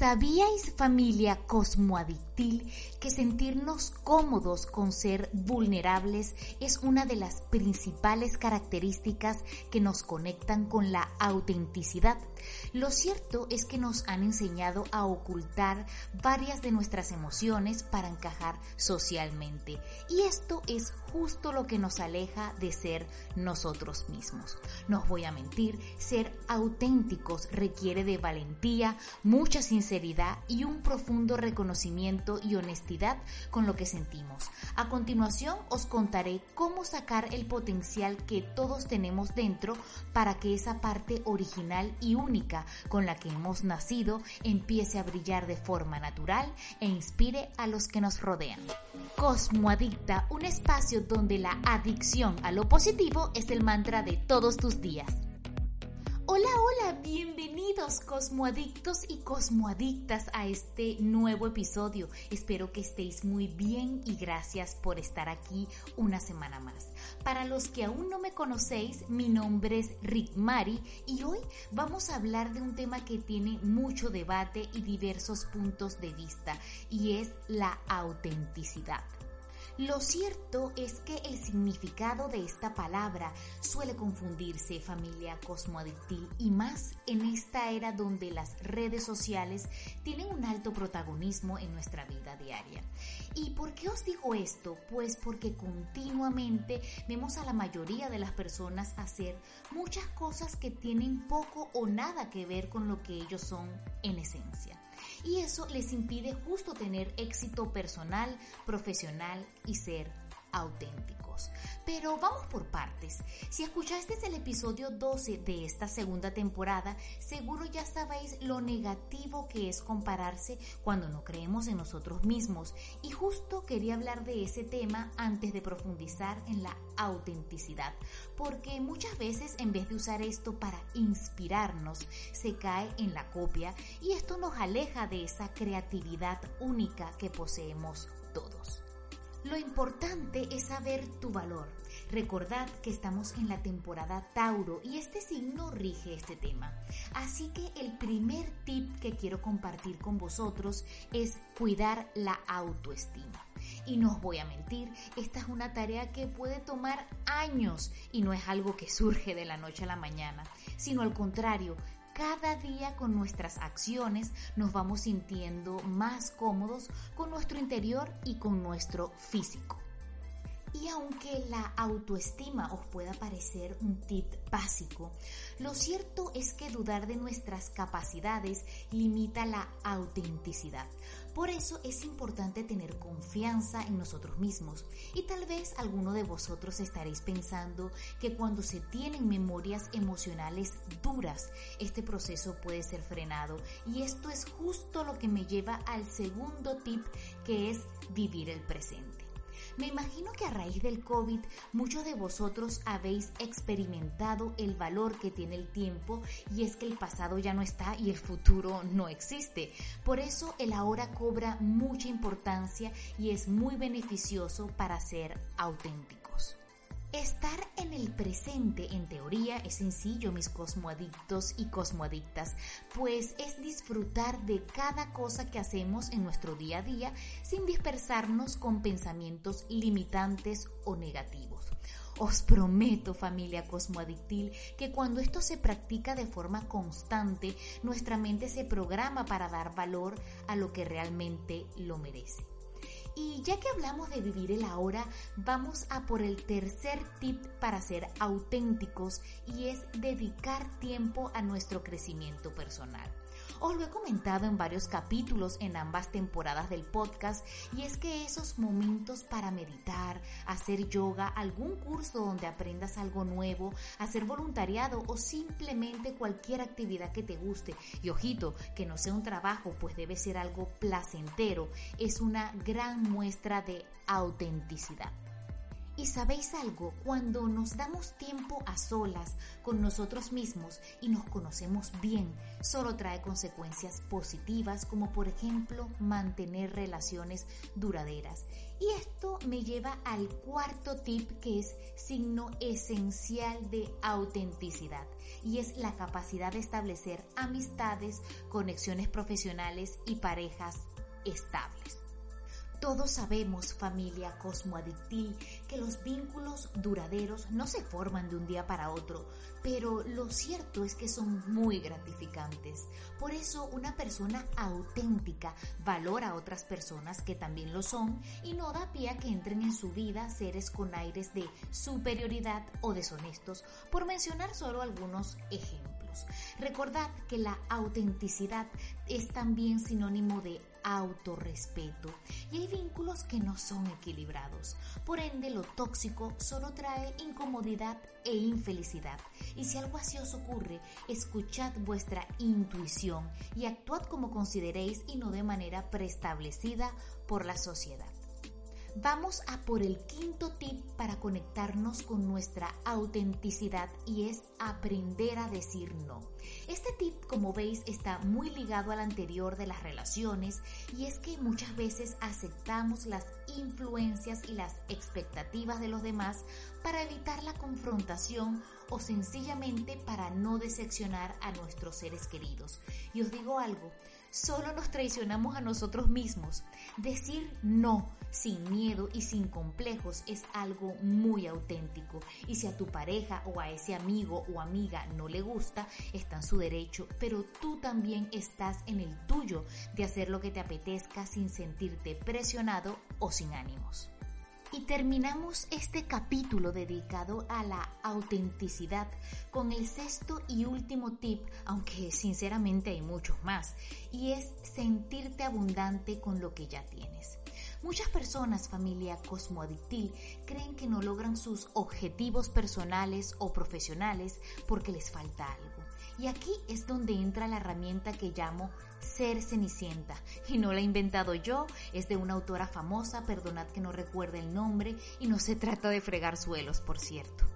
¿Sabíais familia cosmoadictil que sentirnos cómodos con ser vulnerables es una de las principales características que nos conectan con la autenticidad? Lo cierto es que nos han enseñado a ocultar varias de nuestras emociones para encajar socialmente y esto es justo lo que nos aleja de ser nosotros mismos. No os voy a mentir, ser auténticos requiere de valentía, mucha sinceridad y un profundo reconocimiento y honestidad con lo que sentimos. A continuación os contaré cómo sacar el potencial que todos tenemos dentro para que esa parte original y única con la que hemos nacido empiece a brillar de forma natural e inspire a los que nos rodean. Cosmoadicta, un espacio donde la adicción a lo positivo es el mantra de todos tus días. Hola, hola, bienvenidos cosmoadictos y cosmoadictas a este nuevo episodio. Espero que estéis muy bien y gracias por estar aquí una semana más. Para los que aún no me conocéis, mi nombre es Rick Mari y hoy vamos a hablar de un tema que tiene mucho debate y diversos puntos de vista y es la autenticidad. Lo cierto es que el significado de esta palabra suele confundirse familia cosmoadictil y más en esta era donde las redes sociales tienen un alto protagonismo en nuestra vida diaria. ¿Y por qué os digo esto? Pues porque continuamente vemos a la mayoría de las personas hacer muchas cosas que tienen poco o nada que ver con lo que ellos son en esencia y eso les impide justo tener éxito personal, profesional y ser auténticos. Pero vamos por partes. Si escuchaste el episodio 12 de esta segunda temporada, seguro ya sabéis lo negativo que es compararse cuando no creemos en nosotros mismos. Y justo quería hablar de ese tema antes de profundizar en la autenticidad. Porque muchas veces en vez de usar esto para inspirarnos, se cae en la copia y esto nos aleja de esa creatividad única que poseemos todos. Lo importante es saber tu valor. Recordad que estamos en la temporada Tauro y este signo rige este tema. Así que el primer tip que quiero compartir con vosotros es cuidar la autoestima. Y no os voy a mentir, esta es una tarea que puede tomar años y no es algo que surge de la noche a la mañana, sino al contrario, cada día con nuestras acciones nos vamos sintiendo más cómodos con nuestro interior y con nuestro físico. Y aunque la autoestima os pueda parecer un tip básico, lo cierto es que dudar de nuestras capacidades limita la autenticidad. Por eso es importante tener confianza en nosotros mismos. Y tal vez alguno de vosotros estaréis pensando que cuando se tienen memorias emocionales duras, este proceso puede ser frenado. Y esto es justo lo que me lleva al segundo tip, que es vivir el presente. Me imagino que a raíz del COVID muchos de vosotros habéis experimentado el valor que tiene el tiempo y es que el pasado ya no está y el futuro no existe. Por eso el ahora cobra mucha importancia y es muy beneficioso para ser auténticos. Estar en el presente, en teoría, es sencillo, mis cosmoadictos y cosmoadictas, pues es disfrutar de cada cosa que hacemos en nuestro día a día sin dispersarnos con pensamientos limitantes o negativos. Os prometo, familia cosmoadictil, que cuando esto se practica de forma constante, nuestra mente se programa para dar valor a lo que realmente lo merece. Y ya que hablamos de vivir el ahora, vamos a por el tercer tip para ser auténticos y es dedicar tiempo a nuestro crecimiento personal. Os lo he comentado en varios capítulos en ambas temporadas del podcast y es que esos momentos para meditar, hacer yoga, algún curso donde aprendas algo nuevo, hacer voluntariado o simplemente cualquier actividad que te guste y ojito, que no sea un trabajo, pues debe ser algo placentero, es una gran muestra de autenticidad. Y sabéis algo, cuando nos damos tiempo a solas con nosotros mismos y nos conocemos bien, solo trae consecuencias positivas como por ejemplo mantener relaciones duraderas. Y esto me lleva al cuarto tip que es signo esencial de autenticidad y es la capacidad de establecer amistades, conexiones profesionales y parejas estables. Todos sabemos, familia cosmoadictil, que los vínculos duraderos no se forman de un día para otro, pero lo cierto es que son muy gratificantes. Por eso una persona auténtica valora a otras personas que también lo son y no da pie a que entren en su vida seres con aires de superioridad o deshonestos, por mencionar solo algunos ejemplos. Recordad que la autenticidad es también sinónimo de autorrespeto y hay vínculos que no son equilibrados. Por ende, lo tóxico solo trae incomodidad e infelicidad. Y si algo así os ocurre, escuchad vuestra intuición y actuad como consideréis y no de manera preestablecida por la sociedad. Vamos a por el quinto tip para conectarnos con nuestra autenticidad y es aprender a decir no. Este tip, como veis, está muy ligado al anterior de las relaciones y es que muchas veces aceptamos las influencias y las expectativas de los demás para evitar la confrontación o sencillamente para no decepcionar a nuestros seres queridos. Y os digo algo, solo nos traicionamos a nosotros mismos. Decir no sin miedo y sin complejos es algo muy auténtico. Y si a tu pareja o a ese amigo o amiga no le gusta, está en su derecho, pero tú también estás en el tuyo de hacer lo que te apetezca sin sentirte presionado o sin ánimos. Y terminamos este capítulo dedicado a la autenticidad con el sexto y último tip, aunque sinceramente hay muchos más, y es sentirte abundante con lo que ya tienes. Muchas personas, familia cosmoadictil, creen que no logran sus objetivos personales o profesionales porque les falta algo. Y aquí es donde entra la herramienta que llamo ser cenicienta. Y no la he inventado yo, es de una autora famosa, perdonad que no recuerde el nombre, y no se trata de fregar suelos, por cierto.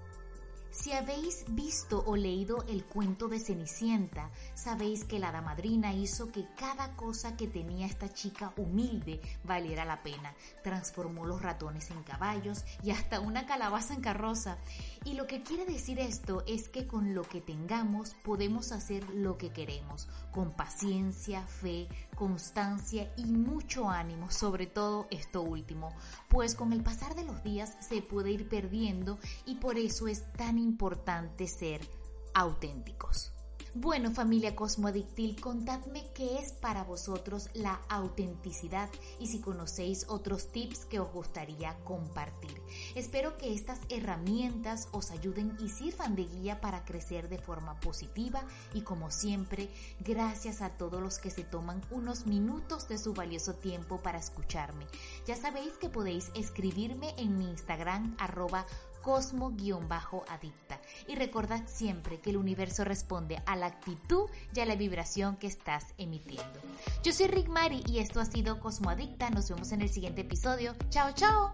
Si habéis visto o leído el cuento de Cenicienta, sabéis que la damadrina hizo que cada cosa que tenía esta chica humilde valiera la pena. Transformó los ratones en caballos y hasta una calabaza en carroza. Y lo que quiere decir esto es que con lo que tengamos podemos hacer lo que queremos, con paciencia, fe, constancia y mucho ánimo, sobre todo esto último, pues con el pasar de los días se puede ir perdiendo y por eso es tan importante ser auténticos. Bueno, familia Cosmoadictil, contadme qué es para vosotros la autenticidad y si conocéis otros tips que os gustaría compartir. Espero que estas herramientas os ayuden y sirvan de guía para crecer de forma positiva y como siempre, gracias a todos los que se toman unos minutos de su valioso tiempo para escucharme. Ya sabéis que podéis escribirme en mi Instagram arroba cosmo-adicta. Y recordad siempre que el universo responde a la actitud y a la vibración que estás emitiendo. Yo soy Rick Mari y esto ha sido Cosmo Adicta. Nos vemos en el siguiente episodio. Chao, chao.